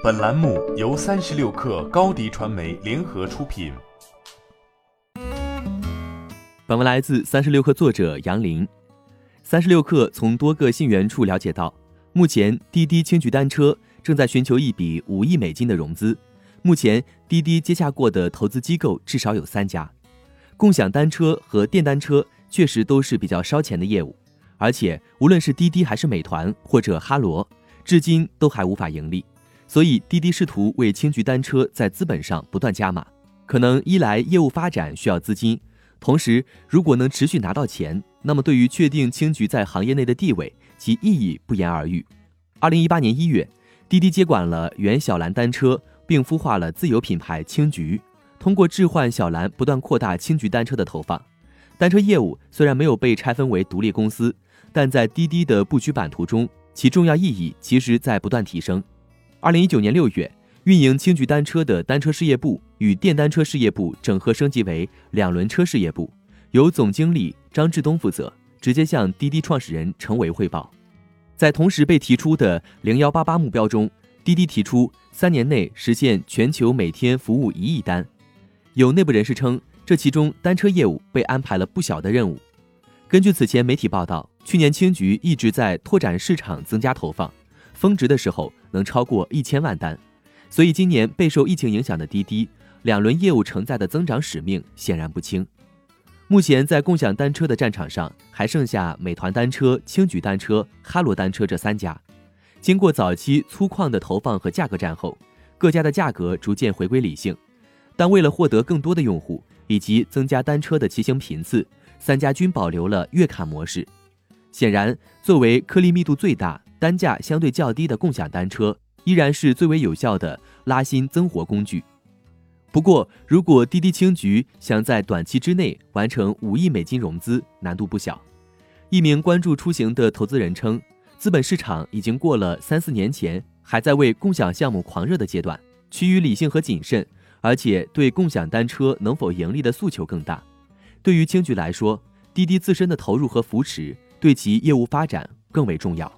本栏目由三十六氪高低传媒联合出品。本文来自三十六氪作者杨林。三十六氪从多个信源处了解到，目前滴滴轻举单车正在寻求一笔五亿美金的融资。目前滴滴接洽过的投资机构至少有三家。共享单车和电单车确实都是比较烧钱的业务，而且无论是滴滴还是美团或者哈罗，至今都还无法盈利。所以滴滴试图为青桔单车在资本上不断加码，可能一来业务发展需要资金，同时如果能持续拿到钱，那么对于确定青桔在行业内的地位，其意义不言而喻。二零一八年一月，滴滴接管了原小蓝单车，并孵化了自有品牌青桔，通过置换小蓝，不断扩大青桔单车的投放。单车业务虽然没有被拆分为独立公司，但在滴滴的布局版图中，其重要意义其实在不断提升。二零一九年六月，运营轻桔单车的单车事业部与电单车事业部整合升级为两轮车事业部，由总经理张志东负责，直接向滴滴创始人程维汇报。在同时被提出的零幺八八目标中，滴滴提出三年内实现全球每天服务一亿单。有内部人士称，这其中单车业务被安排了不小的任务。根据此前媒体报道，去年青桔一直在拓展市场，增加投放。峰值的时候能超过一千万单，所以今年备受疫情影响的滴滴两轮业务承载的增长使命显然不轻。目前在共享单车的战场上，还剩下美团单车、轻举单车、哈罗单车这三家。经过早期粗犷的投放和价格战后，各家的价格逐渐回归理性。但为了获得更多的用户以及增加单车的骑行频次，三家均保留了月卡模式。显然，作为颗粒密度最大。单价相对较低的共享单车依然是最为有效的拉新增活工具。不过，如果滴滴青桔想在短期之内完成五亿美金融资，难度不小。一名关注出行的投资人称，资本市场已经过了三四年前还在为共享项目狂热的阶段，趋于理性和谨慎，而且对共享单车能否盈利的诉求更大。对于青桔来说，滴滴自身的投入和扶持对其业务发展更为重要。